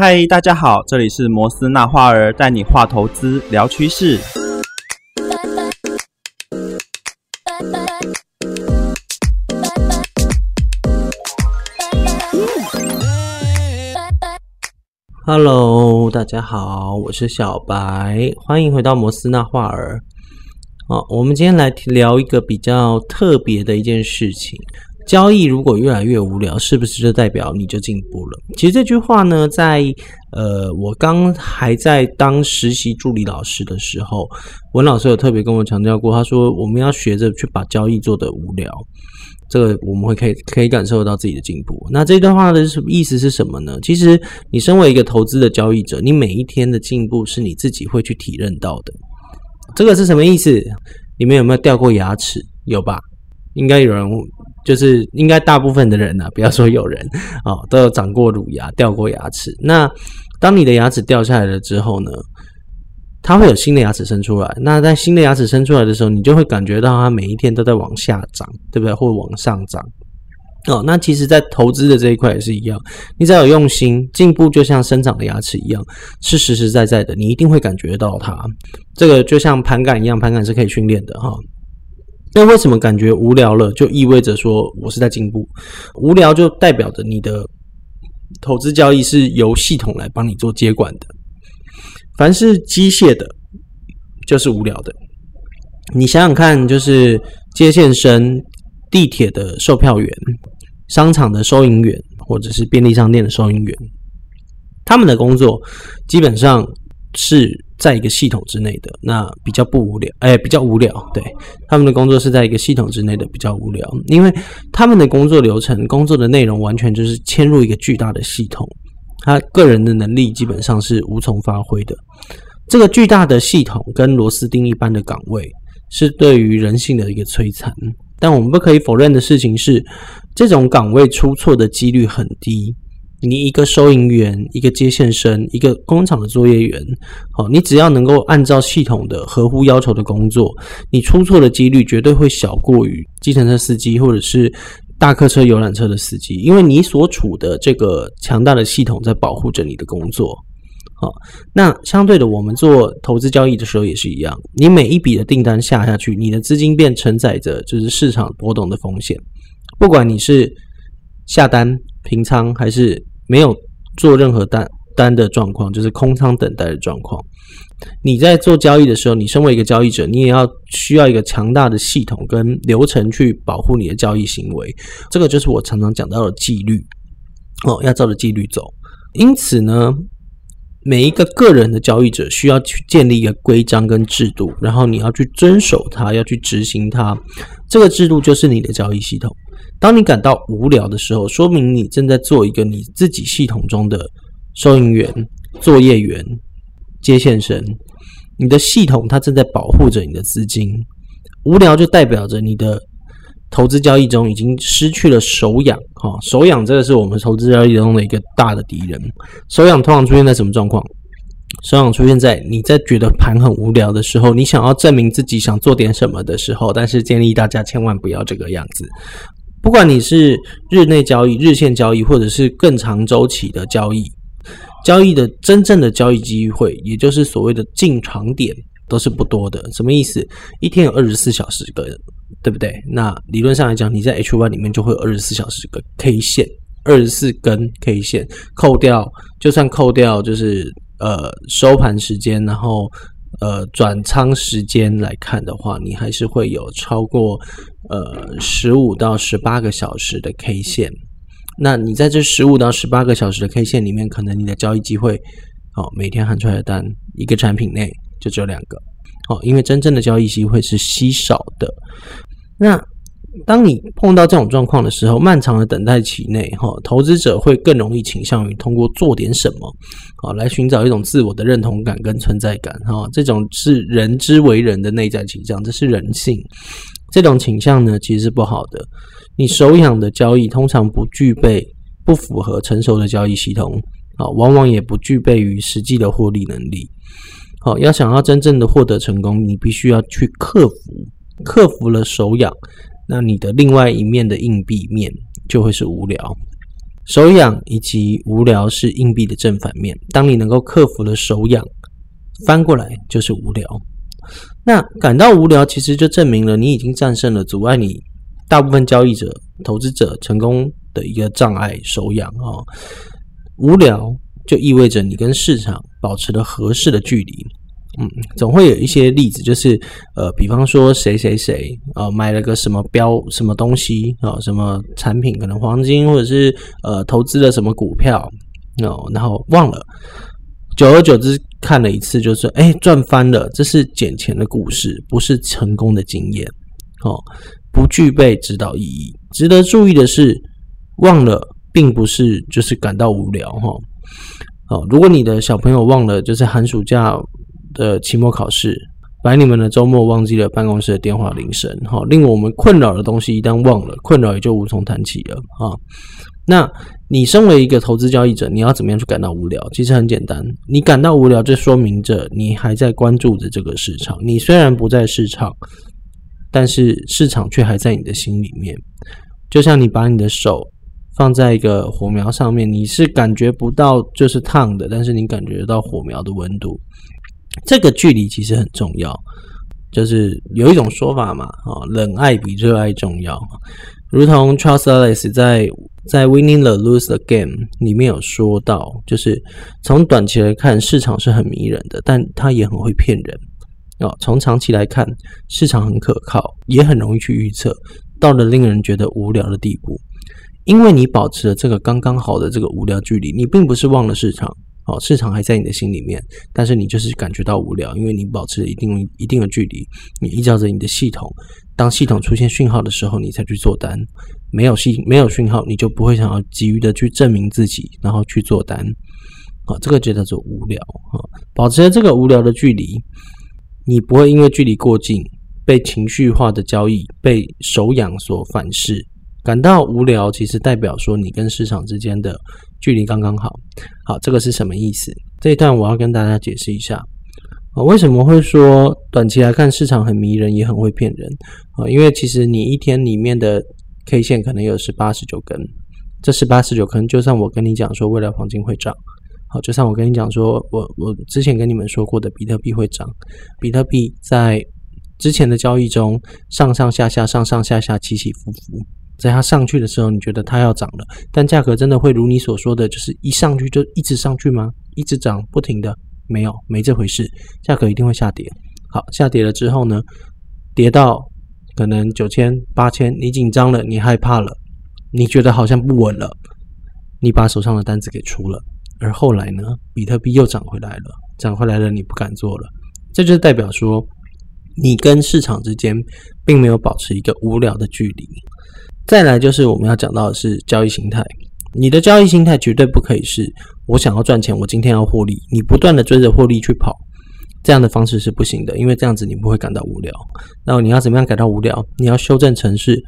嗨，大家好，这里是摩斯纳花儿带你画投资聊趋势。Hello，大家好，我是小白，欢迎回到摩斯纳画儿。好，我们今天来聊一个比较特别的一件事情。交易如果越来越无聊，是不是就代表你就进步了？其实这句话呢，在呃，我刚还在当实习助理老师的时候，文老师有特别跟我强调过，他说我们要学着去把交易做得无聊，这个我们会可以可以感受到自己的进步。那这段话的意思是什么呢？其实你身为一个投资的交易者，你每一天的进步是你自己会去体认到的。这个是什么意思？你们有没有掉过牙齿？有吧？应该有人。就是应该大部分的人呢，不要说有人哦，都有长过乳牙、掉过牙齿。那当你的牙齿掉下来了之后呢，它会有新的牙齿生出来。那在新的牙齿生出来的时候，你就会感觉到它每一天都在往下长，对不对？或往上涨。哦，那其实，在投资的这一块也是一样，你只要有用心，进步就像生长的牙齿一样，是实实在在的，你一定会感觉到它。这个就像盘感一样，盘感是可以训练的哈。那为什么感觉无聊了，就意味着说我是在进步？无聊就代表着你的投资交易是由系统来帮你做接管的。凡是机械的，就是无聊的。你想想看，就是接线生、地铁的售票员、商场的收银员，或者是便利商店的收银员，他们的工作基本上是。在一个系统之内的那比较不无聊，哎，比较无聊。对，他们的工作是在一个系统之内的比较无聊，因为他们的工作流程、工作的内容完全就是嵌入一个巨大的系统，他个人的能力基本上是无从发挥的。这个巨大的系统跟螺丝钉一般的岗位，是对于人性的一个摧残。但我们不可以否认的事情是，这种岗位出错的几率很低。你一个收银员，一个接线生，一个工厂的作业员，好，你只要能够按照系统的合乎要求的工作，你出错的几率绝对会小过于计程车司机或者是大客车游览车的司机，因为你所处的这个强大的系统在保护着你的工作。好，那相对的，我们做投资交易的时候也是一样，你每一笔的订单下下去，你的资金便承载着就是市场波动的风险，不管你是下单平仓还是。没有做任何单单的状况，就是空仓等待的状况。你在做交易的时候，你身为一个交易者，你也要需要一个强大的系统跟流程去保护你的交易行为。这个就是我常常讲到的纪律哦，要照着纪律走。因此呢，每一个个人的交易者需要去建立一个规章跟制度，然后你要去遵守它，要去执行它。这个制度就是你的交易系统。当你感到无聊的时候，说明你正在做一个你自己系统中的收银员、作业员、接线生。你的系统它正在保护着你的资金。无聊就代表着你的投资交易中已经失去了手痒。哈，手痒这个是我们投资交易中的一个大的敌人。手痒通常出现在什么状况？手痒出现在你在觉得盘很无聊的时候，你想要证明自己想做点什么的时候。但是建议大家千万不要这个样子。不管你是日内交易、日线交易，或者是更长周期的交易，交易的真正的交易机会，也就是所谓的进场点，都是不多的。什么意思？一天有二十四小时个，对不对？那理论上来讲，你在 H Y 里面就会有二十四小时个 K 线，二十四根 K 线，扣掉，就算扣掉，就是呃收盘时间，然后。呃，转仓时间来看的话，你还是会有超过呃十五到十八个小时的 K 线。那你在这十五到十八个小时的 K 线里面，可能你的交易机会，哦，每天喊出来的单一个产品内就只有两个，哦，因为真正的交易机会是稀少的。那当你碰到这种状况的时候，漫长的等待期内，哈，投资者会更容易倾向于通过做点什么，啊，来寻找一种自我的认同感跟存在感，哈，这种是人之为人的内在倾向，这是人性。这种倾向呢，其实是不好的。你手痒的交易通常不具备不符合成熟的交易系统，啊，往往也不具备于实际的获利能力。好，要想要真正的获得成功，你必须要去克服，克服了手痒。那你的另外一面的硬币面就会是无聊，手痒以及无聊是硬币的正反面。当你能够克服了手痒，翻过来就是无聊。那感到无聊，其实就证明了你已经战胜了阻碍你大部分交易者、投资者成功的一个障碍——手痒哦。无聊就意味着你跟市场保持了合适的距离。嗯，总会有一些例子，就是呃，比方说谁谁谁呃买了个什么标什么东西啊，什么产品，可能黄金或者是呃投资了什么股票哦，然后忘了。久而久之，看了一次就是，哎，赚翻了，这是捡钱的故事，不是成功的经验，哦，不具备指导意义。值得注意的是，忘了并不是就是感到无聊，哈，哦，如果你的小朋友忘了，就是寒暑假的期末考试，把你们的周末忘记了办公室的电话铃声，哈，令我们困扰的东西一旦忘了，困扰也就无从谈起了，啊。那你身为一个投资交易者，你要怎么样去感到无聊？其实很简单，你感到无聊，就说明着你还在关注着这个市场。你虽然不在市场，但是市场却还在你的心里面。就像你把你的手放在一个火苗上面，你是感觉不到就是烫的，但是你感觉到火苗的温度。这个距离其实很重要，就是有一种说法嘛，啊，冷爱比热爱重要。如同 Charles Ellis 在在 Winning the Lose the Game 里面有说到，就是从短期来看，市场是很迷人的，但它也很会骗人哦。从长期来看，市场很可靠，也很容易去预测，到了令人觉得无聊的地步。因为你保持了这个刚刚好的这个无聊距离，你并不是忘了市场。哦，市场还在你的心里面，但是你就是感觉到无聊，因为你保持了一定一定的距离。你依照着你的系统，当系统出现讯号的时候，你才去做单；没有信没有讯号，你就不会想要急于的去证明自己，然后去做单。啊，这个就叫做无聊。啊，保持了这个无聊的距离，你不会因为距离过近，被情绪化的交易、被手痒所反噬。感到无聊，其实代表说你跟市场之间的距离刚刚好。好，这个是什么意思？这一段我要跟大家解释一下啊，为什么会说短期来看市场很迷人，也很会骗人啊？因为其实你一天里面的 K 线可能有十八十九根，这十八十九根，就算我跟你讲说未来黄金会涨，好，就算我跟你讲说我我之前跟你们说过的比特币会涨，比特币在之前的交易中上上下下上上下下起起伏伏。在它上去的时候，你觉得它要涨了，但价格真的会如你所说的，就是一上去就一直上去吗？一直涨不停的？没有，没这回事，价格一定会下跌。好，下跌了之后呢，跌到可能九千、八千，你紧张了，你害怕了，你觉得好像不稳了，你把手上的单子给出了，而后来呢，比特币又涨回来了，涨回来了，你不敢做了，这就代表说，你跟市场之间并没有保持一个无聊的距离。再来就是我们要讲到的是交易心态，你的交易心态绝对不可以是我想要赚钱，我今天要获利，你不断的追着获利去跑，这样的方式是不行的，因为这样子你不会感到无聊。然后你要怎么样感到无聊？你要修正成是，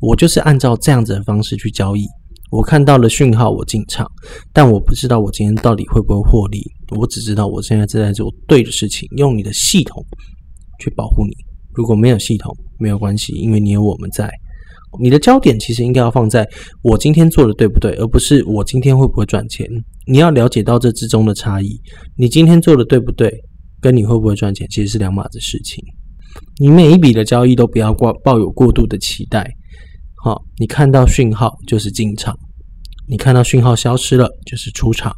我就是按照这样子的方式去交易，我看到了讯号我进场，但我不知道我今天到底会不会获利，我只知道我现在正在做对的事情，用你的系统去保护你。如果没有系统，没有关系，因为你有我们在。你的焦点其实应该要放在我今天做的对不对，而不是我今天会不会赚钱。你要了解到这之中的差异。你今天做的对不对，跟你会不会赚钱其实是两码子事情。你每一笔的交易都不要挂抱有过度的期待。好，你看到讯号就是进场，你看到讯号消失了就是出场。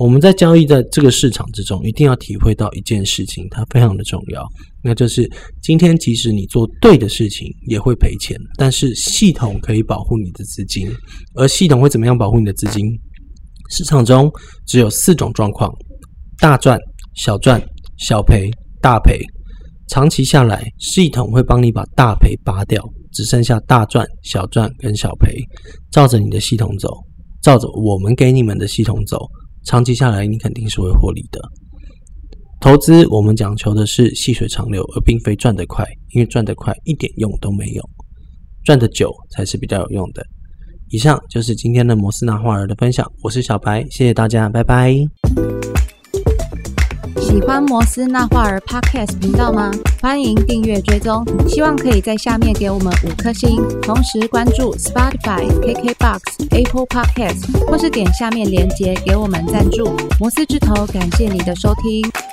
我们在交易在这个市场之中，一定要体会到一件事情，它非常的重要，那就是今天即使你做对的事情也会赔钱，但是系统可以保护你的资金，而系统会怎么样保护你的资金？市场中只有四种状况：大赚、小赚、小赔、大赔。长期下来，系统会帮你把大赔拔掉，只剩下大赚、小赚跟小赔。照着你的系统走，照着我们给你们的系统走。长期下来，你肯定是会获利的。投资我们讲求的是细水长流，而并非赚得快，因为赚得快一点用都没有，赚得久才是比较有用的。以上就是今天的摩斯纳华尔的分享，我是小白，谢谢大家，拜拜。喜欢摩斯那画儿 Podcast 频道吗？欢迎订阅追踪，希望可以在下面给我们五颗星，同时关注 Spotify、KKBox、Apple Podcast，或是点下面链接给我们赞助。摩斯之头，感谢你的收听。